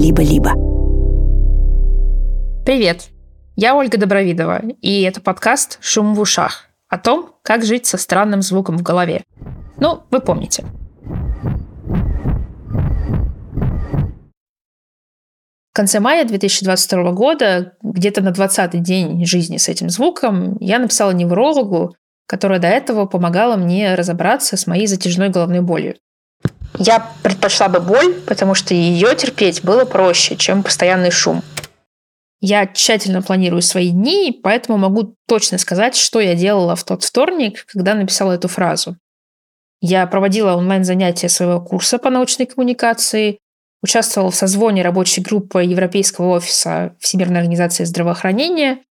либо-либо. Привет! Я Ольга Добровидова, и это подкаст «Шум в ушах» о том, как жить со странным звуком в голове. Ну, вы помните. В конце мая 2022 года, где-то на 20-й день жизни с этим звуком, я написала неврологу, которая до этого помогала мне разобраться с моей затяжной головной болью. Я предпочла бы боль, потому что ее терпеть было проще, чем постоянный шум. Я тщательно планирую свои дни, поэтому могу точно сказать, что я делала в тот вторник, когда написала эту фразу. Я проводила онлайн-занятия своего курса по научной коммуникации, участвовала в созвоне рабочей группы Европейского офиса Всемирной организации здравоохранения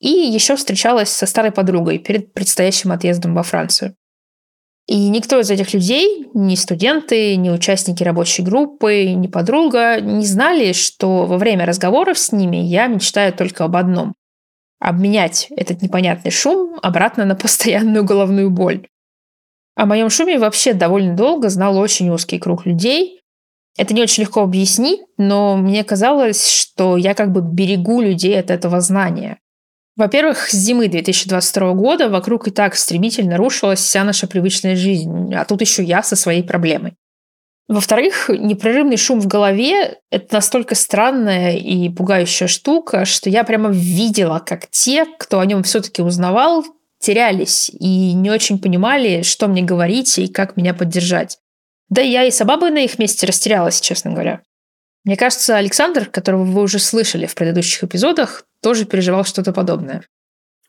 и еще встречалась со старой подругой перед предстоящим отъездом во Францию. И никто из этих людей, ни студенты, ни участники рабочей группы, ни подруга, не знали, что во время разговоров с ними я мечтаю только об одном – обменять этот непонятный шум обратно на постоянную головную боль. О моем шуме вообще довольно долго знал очень узкий круг людей. Это не очень легко объяснить, но мне казалось, что я как бы берегу людей от этого знания. Во-первых, с зимы 2022 года вокруг и так стремительно рушилась вся наша привычная жизнь, а тут еще я со своей проблемой. Во-вторых, непрерывный шум в голове – это настолько странная и пугающая штука, что я прямо видела, как те, кто о нем все-таки узнавал, терялись и не очень понимали, что мне говорить и как меня поддержать. Да я и сама на их месте растерялась, честно говоря. Мне кажется, Александр, которого вы уже слышали в предыдущих эпизодах, тоже переживал что-то подобное.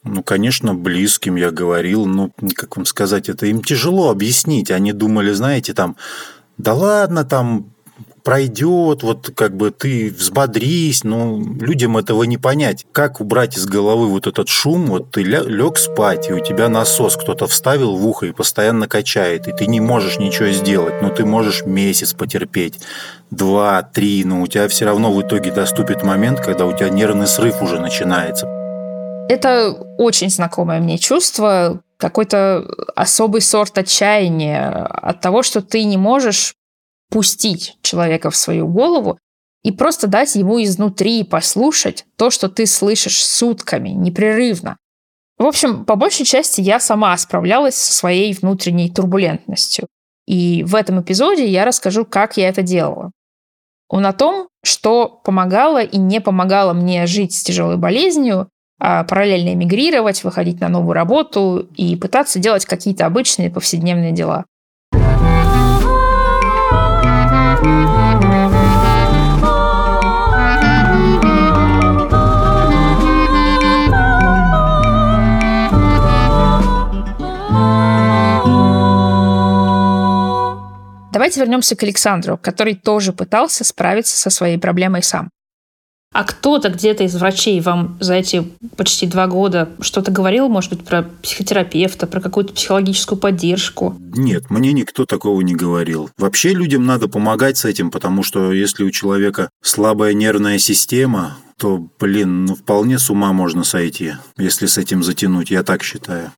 Ну, конечно, близким я говорил, но, как вам сказать, это им тяжело объяснить. Они думали, знаете, там, да ладно, там, пройдет, вот как бы ты взбодрись, но людям этого не понять. Как убрать из головы вот этот шум, вот ты лег спать, и у тебя насос кто-то вставил в ухо и постоянно качает, и ты не можешь ничего сделать, но ты можешь месяц потерпеть, два, три, но у тебя все равно в итоге доступит момент, когда у тебя нервный срыв уже начинается. Это очень знакомое мне чувство, какой-то особый сорт отчаяния от того, что ты не можешь пустить человека в свою голову и просто дать ему изнутри послушать то, что ты слышишь сутками, непрерывно. В общем, по большей части я сама справлялась со своей внутренней турбулентностью. И в этом эпизоде я расскажу, как я это делала. Он о том, что помогало и не помогало мне жить с тяжелой болезнью, а параллельно эмигрировать, выходить на новую работу и пытаться делать какие-то обычные повседневные дела. Давайте вернемся к Александру, который тоже пытался справиться со своей проблемой сам. А кто-то где-то из врачей вам за эти почти два года что-то говорил, может быть, про психотерапевта, про какую-то психологическую поддержку? Нет, мне никто такого не говорил. Вообще людям надо помогать с этим, потому что если у человека слабая нервная система, то, блин, ну вполне с ума можно сойти, если с этим затянуть, я так считаю.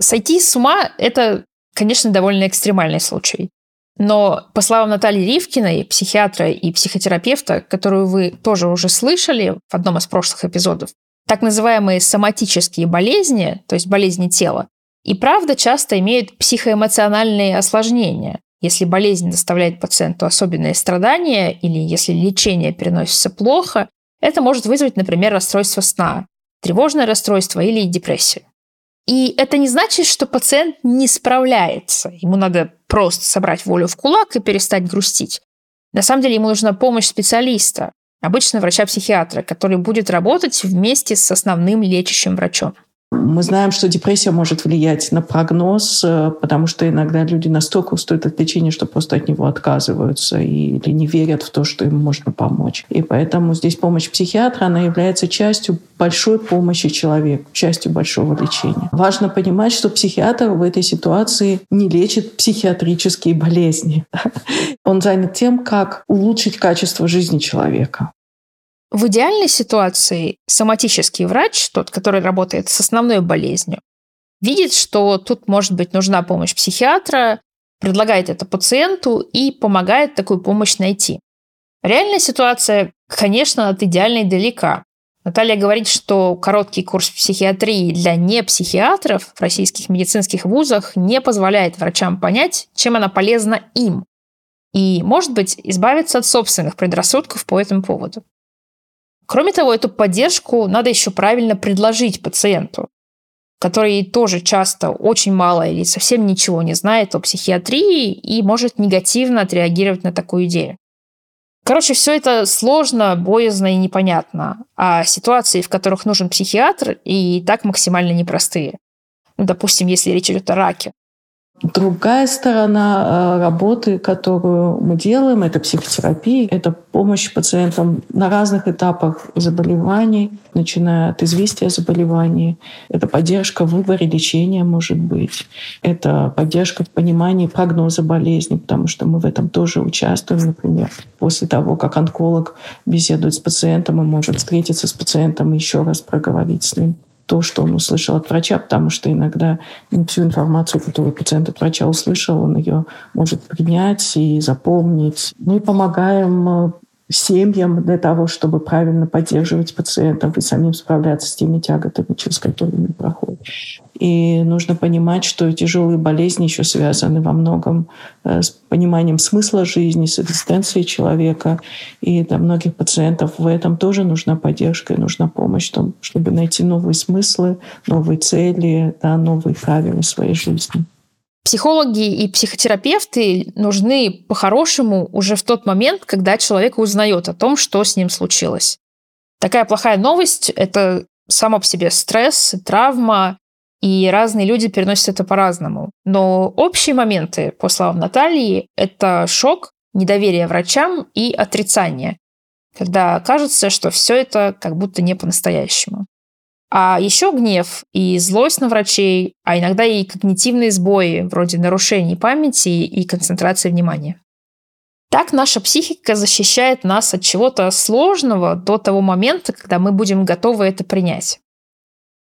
Сойти с ума – это, конечно, довольно экстремальный случай. Но, по словам Натальи Ривкиной, психиатра и психотерапевта, которую вы тоже уже слышали в одном из прошлых эпизодов, так называемые соматические болезни, то есть болезни тела, и правда часто имеют психоэмоциональные осложнения. Если болезнь доставляет пациенту особенные страдания или если лечение переносится плохо, это может вызвать, например, расстройство сна, тревожное расстройство или депрессию. И это не значит, что пациент не справляется. Ему надо просто собрать волю в кулак и перестать грустить. На самом деле ему нужна помощь специалиста, обычно врача-психиатра, который будет работать вместе с основным лечащим врачом. Мы знаем, что депрессия может влиять на прогноз, э, потому что иногда люди настолько устают от лечения, что просто от него отказываются или не верят в то, что им можно помочь. И поэтому здесь помощь психиатра, она является частью большой помощи человеку, частью большого лечения. Важно понимать, что психиатр в этой ситуации не лечит психиатрические болезни. Он занят тем, как улучшить качество жизни человека. В идеальной ситуации соматический врач, тот, который работает с основной болезнью, видит, что тут может быть нужна помощь психиатра, предлагает это пациенту и помогает такую помощь найти. Реальная ситуация, конечно, от идеальной далека. Наталья говорит, что короткий курс психиатрии для непсихиатров в российских медицинских вузах не позволяет врачам понять, чем она полезна им. И, может быть, избавиться от собственных предрассудков по этому поводу. Кроме того, эту поддержку надо еще правильно предложить пациенту, который тоже часто очень мало или совсем ничего не знает о психиатрии и может негативно отреагировать на такую идею. Короче, все это сложно, боязно и непонятно. А ситуации, в которых нужен психиатр, и так максимально непростые. Ну, допустим, если речь идет о раке. Другая сторона э, работы, которую мы делаем, это психотерапия, это помощь пациентам на разных этапах заболеваний, начиная от известия о заболевании. Это поддержка в выборе лечения, может быть. Это поддержка в понимании прогноза болезни, потому что мы в этом тоже участвуем, например. После того, как онколог беседует с пациентом, он может встретиться с пациентом и еще раз проговорить с ним то, что он услышал от врача, потому что иногда не всю информацию, которую пациент от врача услышал, он ее может принять и запомнить. Мы помогаем э, семьям для того, чтобы правильно поддерживать пациентов и самим справляться с теми тяготами, через которые они проходят. И нужно понимать, что тяжелые болезни еще связаны во многом э, с пониманием смысла жизни, с экзистенцией человека. И для многих пациентов в этом тоже нужна поддержка и нужна помощь, чтобы найти новые смыслы, новые цели, да, новые правила своей жизни. Психологи и психотерапевты нужны по-хорошему уже в тот момент, когда человек узнает о том, что с ним случилось. Такая плохая новость – это само по себе стресс, травма, и разные люди переносят это по-разному. Но общие моменты, по словам Натальи, это шок, недоверие врачам и отрицание, когда кажется, что все это как будто не по-настоящему. А еще гнев и злость на врачей, а иногда и когнитивные сбои, вроде нарушений памяти и концентрации внимания. Так наша психика защищает нас от чего-то сложного до того момента, когда мы будем готовы это принять.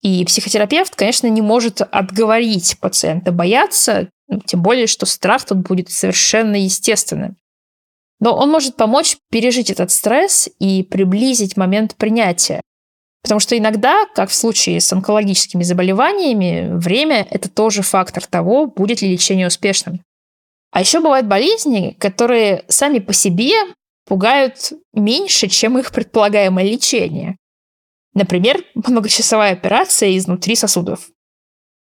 И психотерапевт, конечно, не может отговорить пациента бояться, ну, тем более, что страх тут будет совершенно естественным. Но он может помочь пережить этот стресс и приблизить момент принятия, Потому что иногда, как в случае с онкологическими заболеваниями, время – это тоже фактор того, будет ли лечение успешным. А еще бывают болезни, которые сами по себе пугают меньше, чем их предполагаемое лечение. Например, многочасовая операция изнутри сосудов.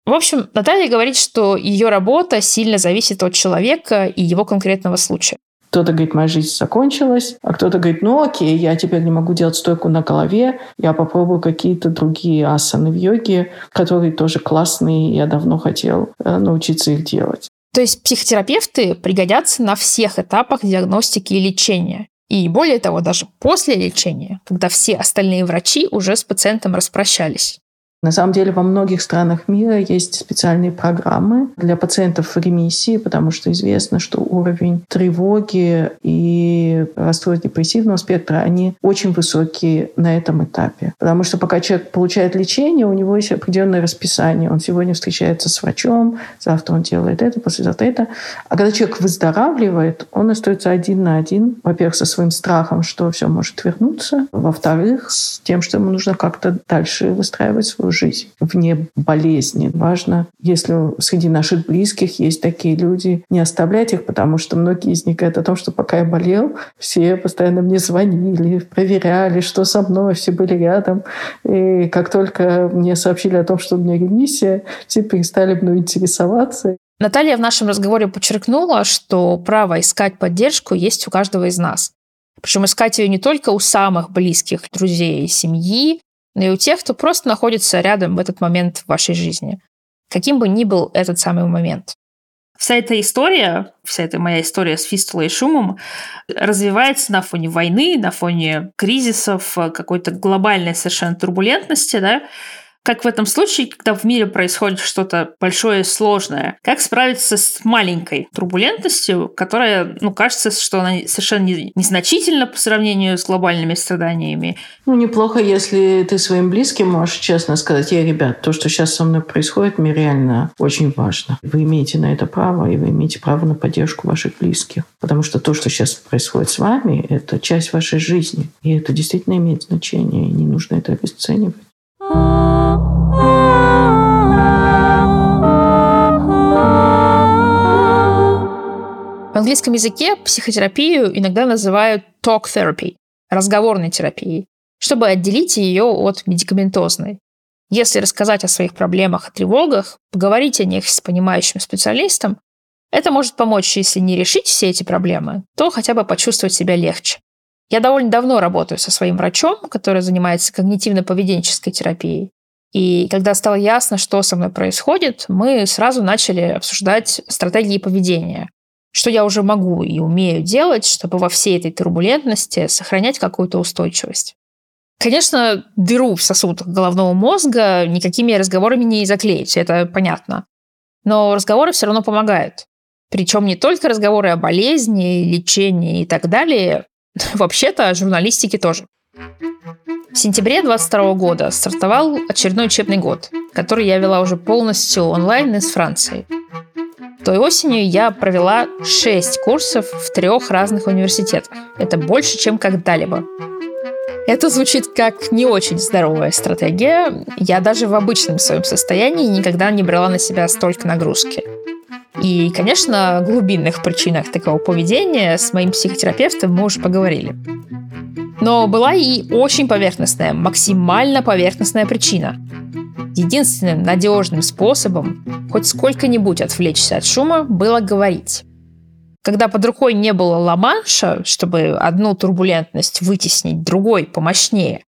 В общем, Наталья говорит, что ее работа сильно зависит от человека и его конкретного случая. Кто-то говорит, моя жизнь закончилась, а кто-то говорит, ну окей, я теперь не могу делать стойку на голове, я попробую какие-то другие асаны в йоге, которые тоже классные, я давно хотел э, научиться их делать. То есть психотерапевты пригодятся на всех этапах диагностики и лечения. И более того, даже после лечения, когда все остальные врачи уже с пациентом распрощались. На самом деле во многих странах мира есть специальные программы для пациентов в ремиссии, потому что известно, что уровень тревоги и расстройств депрессивного спектра, они очень высокие на этом этапе. Потому что пока человек получает лечение, у него есть определенное расписание. Он сегодня встречается с врачом, завтра он делает это, послезавтра это. А когда человек выздоравливает, он остается один на один, во-первых, со своим страхом, что все может вернуться, во-вторых, с тем, что ему нужно как-то дальше выстраивать свою свою жизнь вне болезни. Важно, если среди наших близких есть такие люди, не оставлять их, потому что многие из них говорят о том, что пока я болел, все постоянно мне звонили, проверяли, что со мной, все были рядом. И как только мне сообщили о том, что у меня ремиссия, все перестали мной интересоваться. Наталья в нашем разговоре подчеркнула, что право искать поддержку есть у каждого из нас. Причем искать ее не только у самых близких друзей и семьи, но и у тех, кто просто находится рядом в этот момент в вашей жизни. Каким бы ни был этот самый момент. Вся эта история, вся эта моя история с фистулой и шумом развивается на фоне войны, на фоне кризисов, какой-то глобальной совершенно турбулентности, да, как в этом случае, когда в мире происходит что-то большое и сложное, как справиться с маленькой турбулентностью, которая, ну, кажется, что она совершенно незначительна по сравнению с глобальными страданиями. Ну, неплохо, если ты своим близким можешь честно сказать, я, ребят, то, что сейчас со мной происходит, мне реально очень важно. Вы имеете на это право, и вы имеете право на поддержку ваших близких. Потому что то, что сейчас происходит с вами, это часть вашей жизни. И это действительно имеет значение, и не нужно это обесценивать. Английском языке психотерапию иногда называют talk therapy, разговорной терапией, чтобы отделить ее от медикаментозной. Если рассказать о своих проблемах и тревогах, поговорить о них с понимающим специалистом, это может помочь, если не решить все эти проблемы, то хотя бы почувствовать себя легче. Я довольно давно работаю со своим врачом, который занимается когнитивно-поведенческой терапией. И когда стало ясно, что со мной происходит, мы сразу начали обсуждать стратегии поведения. Что я уже могу и умею делать, чтобы во всей этой турбулентности сохранять какую-то устойчивость. Конечно, дыру в сосудах головного мозга никакими разговорами не заклеить, это понятно. Но разговоры все равно помогают. Причем не только разговоры о болезни, лечении и так далее, вообще-то о журналистике тоже. В сентябре 22 года стартовал очередной учебный год, который я вела уже полностью онлайн из Франции. Той осенью я провела 6 курсов в трех разных университетах. Это больше, чем когда-либо. Это звучит как не очень здоровая стратегия. Я даже в обычном своем состоянии никогда не брала на себя столько нагрузки. И, конечно, о глубинных причинах такого поведения с моим психотерапевтом мы уже поговорили. Но была и очень поверхностная, максимально поверхностная причина. Единственным надежным способом хоть сколько-нибудь отвлечься от шума было говорить. Когда под рукой не было ламанша, чтобы одну турбулентность вытеснить другой помощнее,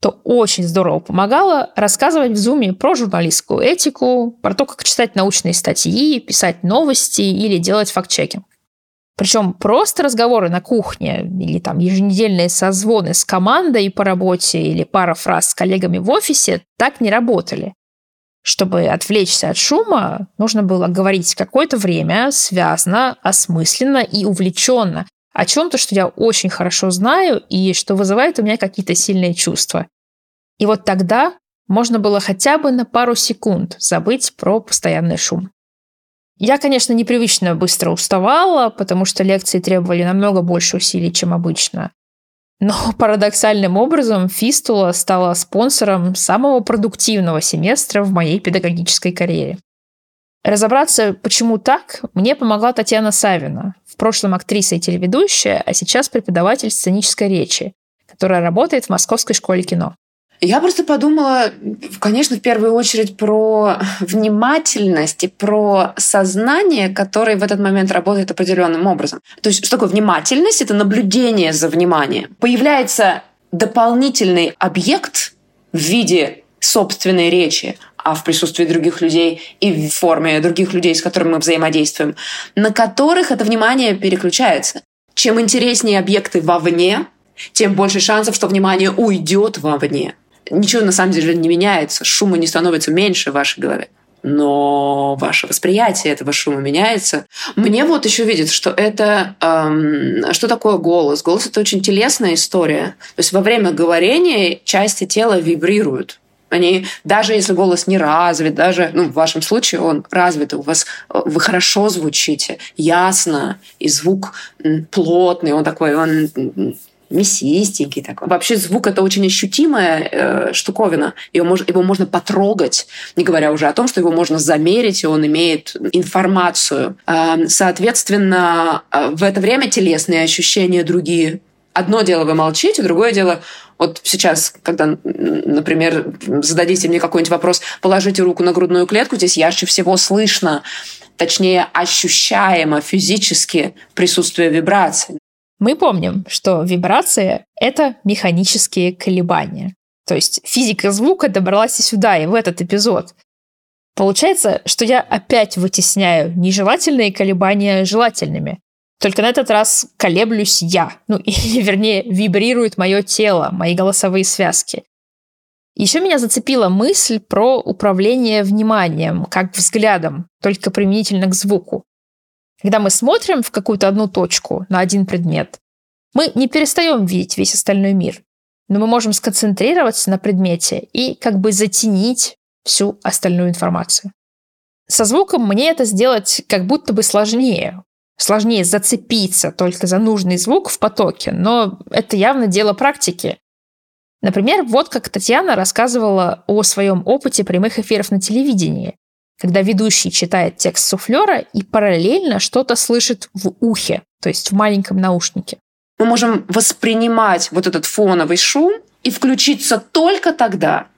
то очень здорово помогало рассказывать в Зуме про журналистскую этику, про то, как читать научные статьи, писать новости или делать факт-чекинг. Причем просто разговоры на кухне или там еженедельные созвоны с командой по работе или пара фраз с коллегами в офисе так не работали. Чтобы отвлечься от шума, нужно было говорить какое-то время связно, осмысленно и увлеченно о чем-то, что я очень хорошо знаю и что вызывает у меня какие-то сильные чувства. И вот тогда можно было хотя бы на пару секунд забыть про постоянный шум. Я, конечно, непривычно быстро уставала, потому что лекции требовали намного больше усилий, чем обычно. Но парадоксальным образом Фистула стала спонсором самого продуктивного семестра в моей педагогической карьере. Разобраться, почему так, мне помогла Татьяна Савина, в прошлом актриса и телеведущая, а сейчас преподаватель сценической речи, которая работает в Московской школе кино. Я просто подумала, конечно, в первую очередь про внимательность и про сознание, которое в этот момент работает определенным образом. То есть, что такое внимательность? Это наблюдение за вниманием. Появляется дополнительный объект в виде собственной речи, а в присутствии других людей и в форме других людей, с которыми мы взаимодействуем, на которых это внимание переключается. Чем интереснее объекты вовне, тем больше шансов, что внимание уйдет вовне. Ничего на самом деле не меняется, шума не становится меньше в вашей голове но ваше восприятие этого шума меняется. Мне вот еще видит, что это эм, что такое голос. Голос это очень телесная история. То есть во время говорения части тела вибрируют. Они, даже если голос не развит, даже, ну, в вашем случае он развит, у вас э, вы хорошо звучите, ясно, и звук плотный, он такой, он мясистенький такой. Вообще звук это очень ощутимая э, штуковина. Его, мож, его можно потрогать, не говоря уже о том, что его можно замерить, и он имеет информацию. Э, соответственно, э, в это время телесные ощущения другие одно дело вы молчите, другое дело вот сейчас, когда, например, зададите мне какой-нибудь вопрос, положите руку на грудную клетку, здесь ярче всего слышно, точнее ощущаемо физически присутствие вибраций. Мы помним, что вибрация — это механические колебания. То есть физика звука добралась и сюда, и в этот эпизод. Получается, что я опять вытесняю нежелательные колебания желательными. Только на этот раз колеблюсь я, ну, или, вернее, вибрирует мое тело, мои голосовые связки. Еще меня зацепила мысль про управление вниманием, как взглядом, только применительно к звуку. Когда мы смотрим в какую-то одну точку на один предмет, мы не перестаем видеть весь остальной мир, но мы можем сконцентрироваться на предмете и как бы затенить всю остальную информацию. Со звуком мне это сделать как будто бы сложнее. Сложнее зацепиться только за нужный звук в потоке, но это явно дело практики. Например, вот как Татьяна рассказывала о своем опыте прямых эфиров на телевидении, когда ведущий читает текст суфлера и параллельно что-то слышит в ухе, то есть в маленьком наушнике. Мы можем воспринимать вот этот фоновый шум и включиться только тогда,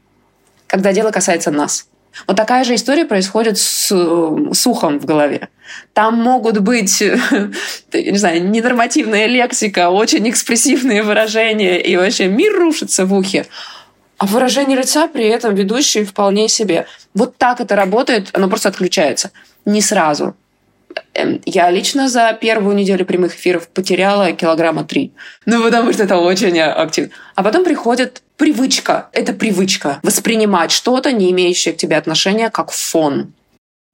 когда дело касается нас. Вот такая же история происходит с, с ухом в голове. Там могут быть, не знаю, ненормативная лексика, очень экспрессивные выражения, и вообще мир рушится в ухе. А выражение лица при этом ведущий вполне себе. Вот так это работает, оно просто отключается. Не сразу. Эм, я лично за первую неделю прямых эфиров потеряла килограмма три. Ну, потому что это очень активно. А потом приходит привычка. Это привычка. Воспринимать что-то, не имеющее к тебе отношения, как фон.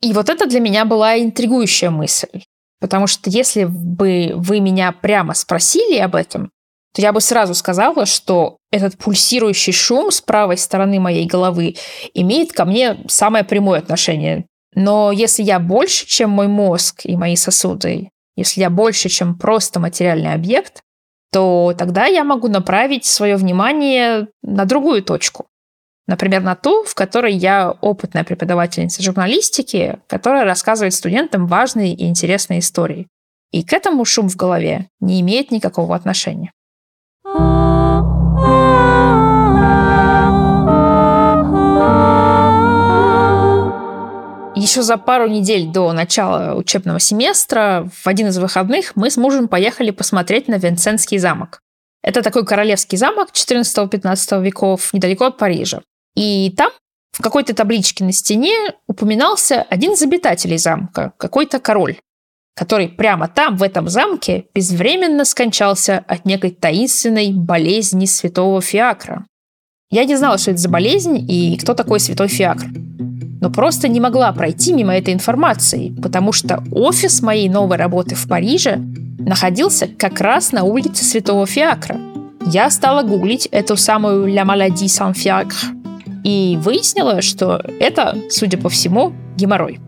И вот это для меня была интригующая мысль. Потому что если бы вы меня прямо спросили об этом, то я бы сразу сказала, что этот пульсирующий шум с правой стороны моей головы имеет ко мне самое прямое отношение. Но если я больше, чем мой мозг и мои сосуды, если я больше, чем просто материальный объект, то тогда я могу направить свое внимание на другую точку. Например, на ту, в которой я опытная преподавательница журналистики, которая рассказывает студентам важные и интересные истории. И к этому шум в голове не имеет никакого отношения. Еще за пару недель до начала учебного семестра в один из выходных мы с мужем поехали посмотреть на Винсентский замок. Это такой королевский замок 14-15 веков, недалеко от Парижа. И там в какой-то табличке на стене упоминался один из обитателей замка, какой-то король, который прямо там, в этом замке, безвременно скончался от некой таинственной болезни святого Фиакра. Я не знала, что это за болезнь и кто такой святой Фиакр но просто не могла пройти мимо этой информации, потому что офис моей новой работы в Париже находился как раз на улице Святого Фиакра. Я стала гуглить эту самую «La maladie sans fiacre» и выяснила, что это, судя по всему, геморрой.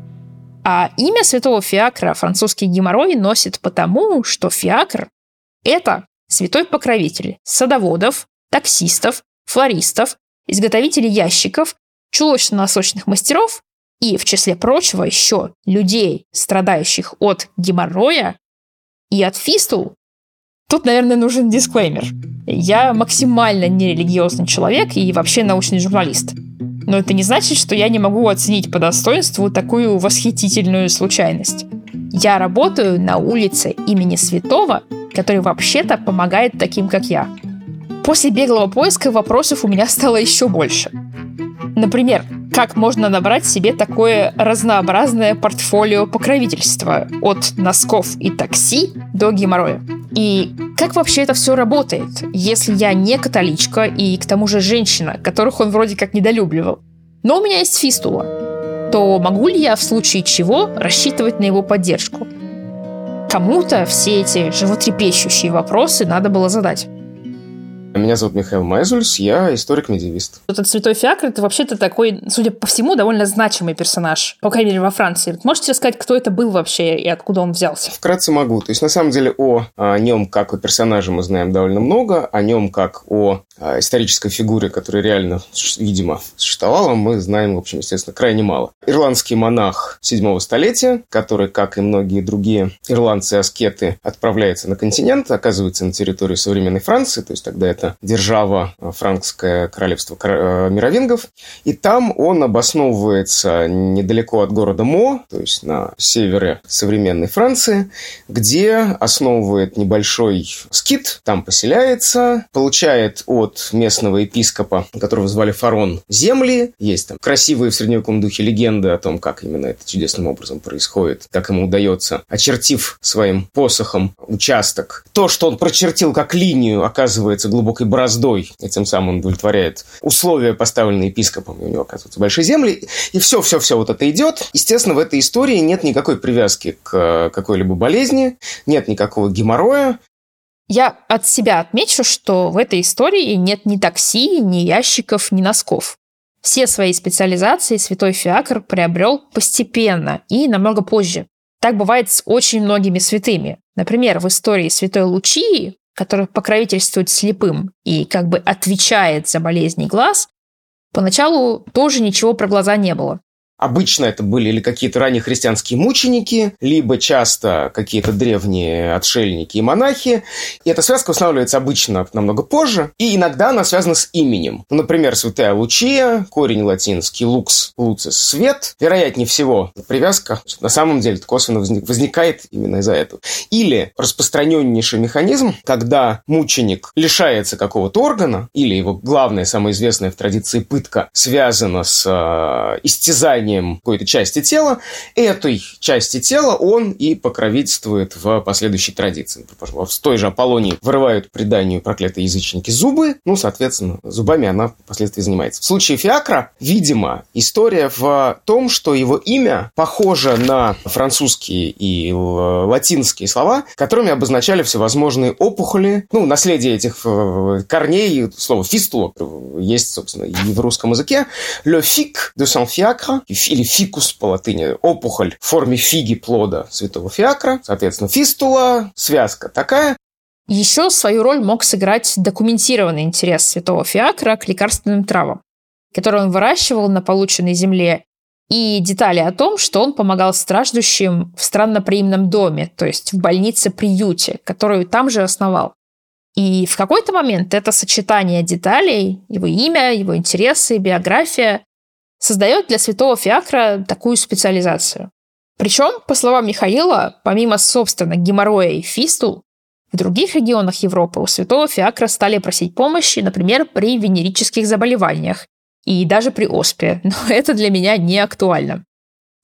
А имя святого Фиакра французский геморрой носит потому, что Фиакр – это святой покровитель садоводов, таксистов, флористов, изготовителей ящиков чулочно-носочных мастеров и, в числе прочего, еще людей, страдающих от геморроя и от фистул. Тут, наверное, нужен дисклеймер. Я максимально нерелигиозный человек и вообще научный журналист. Но это не значит, что я не могу оценить по достоинству такую восхитительную случайность. Я работаю на улице имени Святого, который вообще-то помогает таким, как я. После беглого поиска вопросов у меня стало еще больше. Например, как можно набрать себе такое разнообразное портфолио покровительства от носков и такси до геморроя? И как вообще это все работает, если я не католичка и к тому же женщина, которых он вроде как недолюбливал? Но у меня есть фистула. То могу ли я в случае чего рассчитывать на его поддержку? Кому-то все эти животрепещущие вопросы надо было задать. Меня зовут Михаил Майзульс, я историк-медиевист. Этот Святой Фиакр – это вообще-то такой, судя по всему, довольно значимый персонаж, по крайней мере, во Франции. Можете рассказать, кто это был вообще и откуда он взялся? Вкратце могу. То есть, на самом деле, о, о нем как о персонаже мы знаем довольно много, о нем как о, о исторической фигуре, которая реально, видимо, существовала, мы знаем, в общем, естественно, крайне мало. Ирландский монах седьмого столетия, который, как и многие другие ирландцы-аскеты, отправляется на континент, оказывается на территории современной Франции, то есть тогда это это держава э, франкское королевство э, мировингов. И там он обосновывается недалеко от города Мо, то есть на севере современной Франции, где основывает небольшой скит, там поселяется, получает от местного епископа, которого звали Фарон, земли. Есть там красивые в средневековом духе легенды о том, как именно это чудесным образом происходит, как ему удается, очертив своим посохом участок. То, что он прочертил как линию, оказывается глубоко широкой бороздой, и тем самым он удовлетворяет условия, поставленные епископом, у него оказываются большие земли, и все-все-все вот это идет. Естественно, в этой истории нет никакой привязки к какой-либо болезни, нет никакого геморроя, я от себя отмечу, что в этой истории нет ни такси, ни ящиков, ни носков. Все свои специализации святой Фиакр приобрел постепенно и намного позже. Так бывает с очень многими святыми. Например, в истории святой Лучии, который покровительствует слепым и как бы отвечает за болезни глаз, поначалу тоже ничего про глаза не было. Обычно это были или какие-то ранние христианские мученики, либо часто какие-то древние отшельники и монахи. И эта связка устанавливается обычно намного позже, и иногда она связана с именем. Ну, например, святая Лучия, корень латинский лукс, луцис, свет. Вероятнее всего, привязка на самом деле косвенно возникает именно из-за этого. Или распространеннейший механизм, когда мученик лишается какого-то органа, или его главная, самая известная в традиции пытка, связана с э, истязанием созданием какой-то части тела, этой части тела он и покровительствует в последующей традиции. В той же Аполлонии вырывают преданию проклятые язычники зубы, ну, соответственно, зубами она впоследствии занимается. В случае Фиакра, видимо, история в том, что его имя похоже на французские и латинские слова, которыми обозначали всевозможные опухоли, ну, наследие этих э, корней, слово фистула есть, собственно, и в русском языке. Le fic de Saint Fiacre, или фикус по латыни, опухоль в форме фиги плода святого фиакра, соответственно, фистула, связка такая. Еще свою роль мог сыграть документированный интерес святого фиакра к лекарственным травам, которые он выращивал на полученной земле, и детали о том, что он помогал страждущим в странноприимном доме, то есть в больнице-приюте, которую там же основал. И в какой-то момент это сочетание деталей, его имя, его интересы, биография создает для святого Фиакра такую специализацию. Причем, по словам Михаила, помимо, собственно, геморроя и фистул, в других регионах Европы у святого Фиакра стали просить помощи, например, при венерических заболеваниях и даже при оспе, но это для меня не актуально.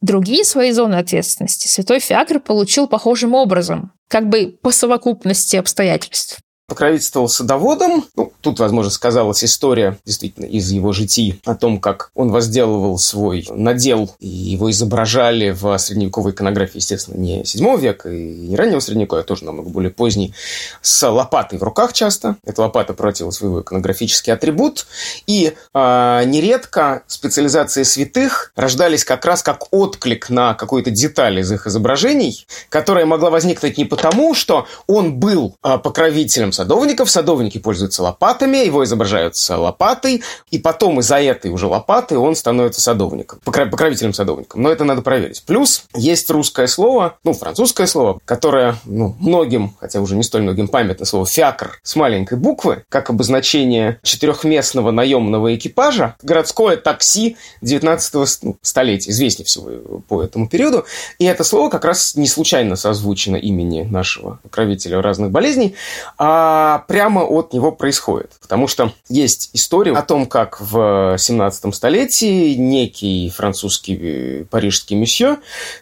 Другие свои зоны ответственности святой Фиакр получил похожим образом, как бы по совокупности обстоятельств покровительствовал садоводом. Ну, тут, возможно, сказалась история действительно из его житий о том, как он возделывал свой надел, и его изображали в средневековой иконографии, естественно, не 7 века и не раннего средневековья, а тоже намного более поздний, с лопатой в руках часто. Эта лопата против своего иконографический атрибут. И э, нередко специализации святых рождались как раз как отклик на какую-то деталь из их изображений, которая могла возникнуть не потому, что он был э, покровителем садовников. Садовники пользуются лопатами, его изображают с лопатой, и потом из-за этой уже лопаты он становится садовником, покровителем садовником. Но это надо проверить. Плюс есть русское слово, ну, французское слово, которое, ну, многим, хотя уже не столь многим памятно, слово «фиакр» с маленькой буквы, как обозначение четырехместного наемного экипажа, городское такси 19 ну, столетия, известнее всего по этому периоду. И это слово как раз не случайно созвучено имени нашего покровителя разных болезней, а а прямо от него происходит. Потому что есть история о том, как в 17 столетии некий французский э, парижский месье,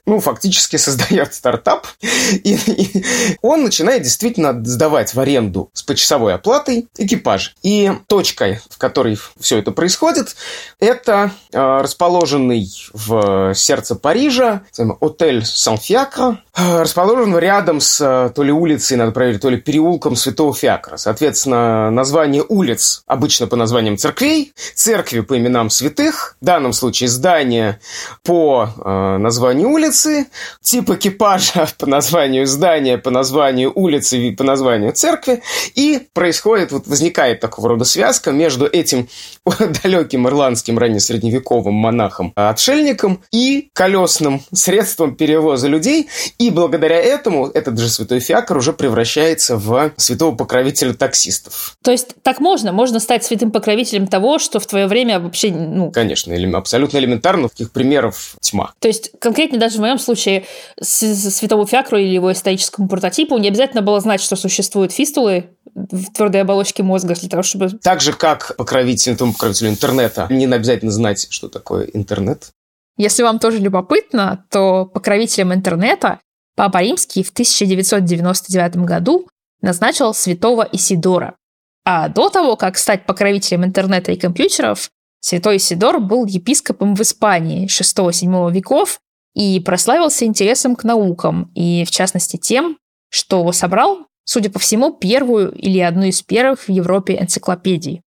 ну, фактически создает стартап, и, и он начинает действительно сдавать в аренду с почасовой оплатой экипаж. И точкой, в которой все это происходит, это э, расположенный в сердце Парижа отель Сан-Фиакро, э, расположен рядом с то ли улицей, надо проверить, то ли переулком Святого Фиакра. Соответственно, название улиц обычно по названиям церквей, церкви по именам святых, в данном случае здание по э, названию улицы, тип экипажа по названию здания, по названию улицы, по названию церкви, и происходит, вот возникает такого рода связка между этим далеким ирландским раннесредневековым монахом-отшельником и колесным средством перевоза людей, и благодаря этому этот же святой Фиакр уже превращается в святого покровителя таксистов. То есть так можно? Можно стать святым покровителем того, что в твое время вообще... Ну... Конечно, абсолютно элементарно. Таких примеров тьма. То есть конкретно даже в моем случае святому Фиакру или его историческому прототипу не обязательно было знать, что существуют фистулы в твердой оболочке мозга для того, чтобы... Так же, как покровитель, тому покровителю интернета, не обязательно знать, что такое интернет. Если вам тоже любопытно, то покровителем интернета Папа Римский в 1999 году назначил святого Исидора. А до того, как стать покровителем интернета и компьютеров, святой Сидор был епископом в Испании VI-VII веков и прославился интересом к наукам, и в частности тем, что собрал, судя по всему, первую или одну из первых в Европе энциклопедий.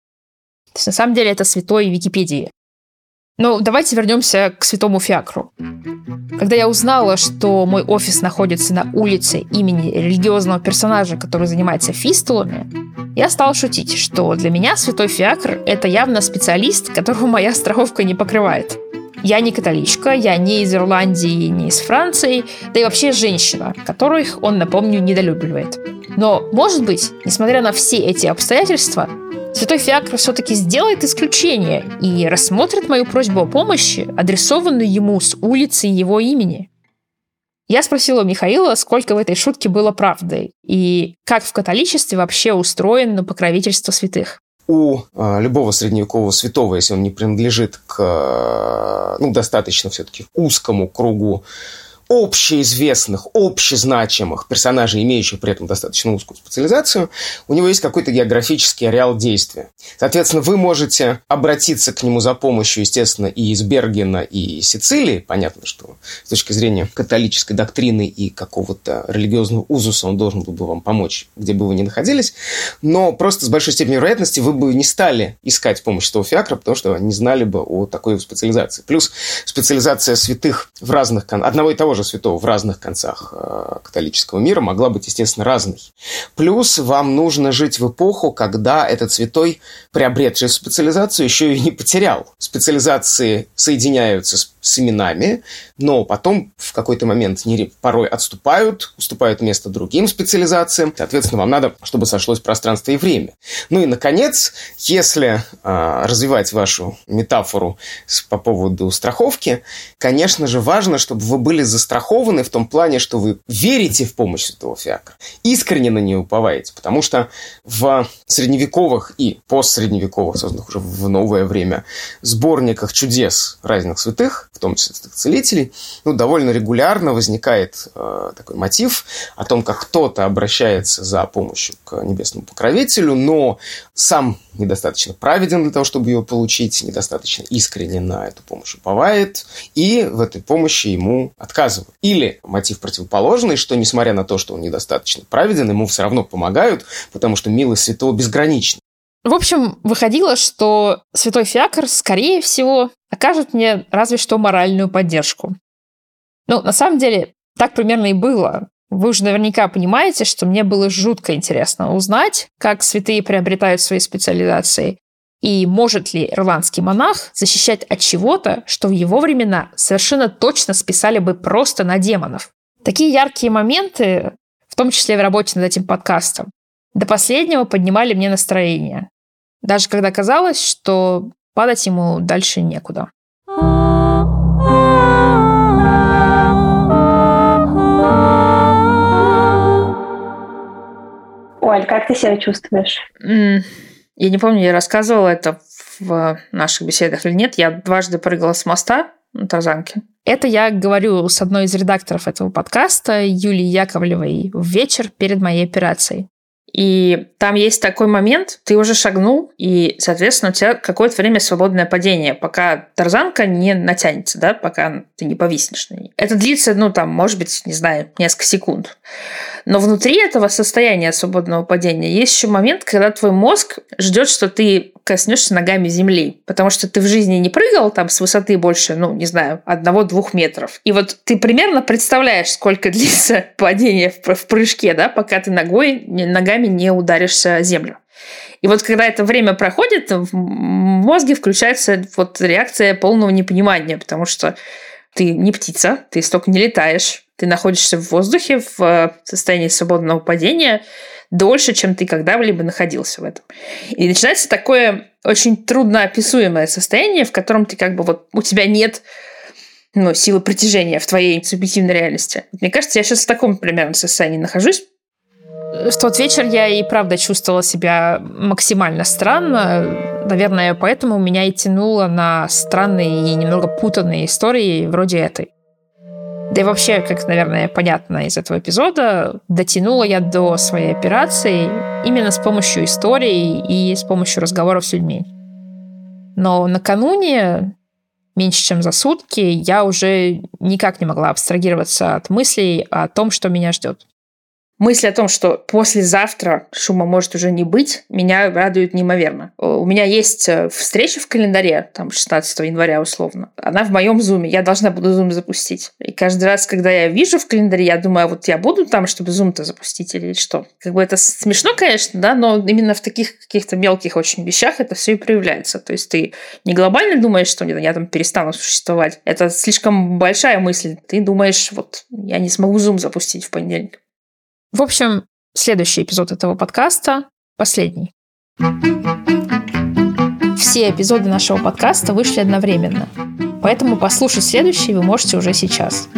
То есть, на самом деле это святой Википедии. Но давайте вернемся к святому Фиакру. Когда я узнала, что мой офис находится на улице имени религиозного персонажа, который занимается фистулами, я стала шутить, что для меня святой Фиакр — это явно специалист, которого моя страховка не покрывает. Я не католичка, я не из Ирландии, не из Франции, да и вообще женщина, которых он, напомню, недолюбливает. Но, может быть, несмотря на все эти обстоятельства, Святой Фиакр все-таки сделает исключение и рассмотрит мою просьбу о помощи, адресованную ему с улицы его имени. Я спросила Михаила, сколько в этой шутке было правды, и как в католичестве вообще устроено покровительство святых. У э, любого средневекового святого, если он не принадлежит к э, ну, достаточно все-таки узкому кругу общеизвестных, общезначимых персонажей, имеющих при этом достаточно узкую специализацию, у него есть какой-то географический ареал действия. Соответственно, вы можете обратиться к нему за помощью, естественно, и из Бергена, и Сицилии. Понятно, что с точки зрения католической доктрины и какого-то религиозного узуса он должен был бы вам помочь, где бы вы ни находились. Но просто с большой степенью вероятности вы бы не стали искать помощь этого фиакра, потому что не знали бы о такой специализации. Плюс специализация святых в разных... Одного и того же святого в разных концах э, католического мира могла быть, естественно, разной. Плюс вам нужно жить в эпоху, когда этот святой, приобретший специализацию, еще и не потерял. Специализации соединяются с, с именами, но потом в какой-то момент порой отступают, уступают место другим специализациям. Соответственно, вам надо, чтобы сошлось пространство и время. Ну и, наконец, если э, развивать вашу метафору с, по поводу страховки, конечно же, важно, чтобы вы были застрахованы в том плане, что вы верите в помощь Святого Фиакра, искренне на нее уповаете, потому что в средневековых и постсредневековых, созданных уже в новое время, сборниках чудес разных святых, в том числе целителей, ну, довольно регулярно возникает э, такой мотив о том, как кто-то обращается за помощью к небесному покровителю, но сам недостаточно праведен для того, чтобы ее получить, недостаточно искренне на эту помощь уповает, и в этой помощи ему отказывают. Или мотив противоположный, что несмотря на то, что он недостаточно праведен, ему все равно помогают, потому что милость святого безгранична. В общем, выходило, что святой Фиакр, скорее всего, окажет мне разве что моральную поддержку. Ну, на самом деле, так примерно и было. Вы уже наверняка понимаете, что мне было жутко интересно узнать, как святые приобретают свои специализации, и может ли ирландский монах защищать от чего-то, что в его времена совершенно точно списали бы просто на демонов. Такие яркие моменты, в том числе в работе над этим подкастом, до последнего поднимали мне настроение. Даже когда казалось, что падать ему дальше некуда. Оль, как ты себя чувствуешь? Я не помню, я рассказывала это в наших беседах или нет. Я дважды прыгала с моста на Тарзанке. Это я говорю с одной из редакторов этого подкаста, Юлией Яковлевой, в вечер перед моей операцией. И там есть такой момент, ты уже шагнул, и, соответственно, у тебя какое-то время свободное падение, пока тарзанка не натянется, да, пока ты не повиснешь на ней. Это длится, ну, там, может быть, не знаю, несколько секунд. Но внутри этого состояния свободного падения есть еще момент, когда твой мозг ждет, что ты коснешься ногами земли, потому что ты в жизни не прыгал там с высоты больше, ну, не знаю, одного-двух метров. И вот ты примерно представляешь, сколько длится падение в, прыжке, да, пока ты ногой, ногами не ударишься о землю. И вот когда это время проходит, в мозге включается вот реакция полного непонимания, потому что ты не птица, ты столько не летаешь, ты находишься в воздухе в э, состоянии свободного падения дольше, чем ты когда-либо находился в этом. И начинается такое очень трудно описуемое состояние, в котором ты как бы вот у тебя нет ну, силы притяжения в твоей субъективной реальности. Мне кажется, я сейчас в таком примерно состоянии нахожусь. В тот вечер я и правда чувствовала себя максимально странно. Наверное, поэтому меня и тянуло на странные и немного путанные истории вроде этой. Да и вообще, как, наверное, понятно из этого эпизода, дотянула я до своей операции именно с помощью истории и с помощью разговоров с людьми. Но накануне, меньше чем за сутки, я уже никак не могла абстрагироваться от мыслей о том, что меня ждет. Мысль о том, что послезавтра шума может уже не быть, меня радует неимоверно. У меня есть э, встреча в календаре, там, 16 января условно. Она в моем зуме, я должна буду зум запустить. И каждый раз, когда я вижу в календаре, я думаю, а вот я буду там, чтобы зум-то запустить или что? Как бы это смешно, конечно, да, но именно в таких каких-то мелких очень вещах это все и проявляется. То есть ты не глобально думаешь, что я там перестану существовать. Это слишком большая мысль. Ты думаешь, вот я не смогу зум запустить в понедельник. В общем, следующий эпизод этого подкаста – последний. Все эпизоды нашего подкаста вышли одновременно, поэтому послушать следующий вы можете уже сейчас.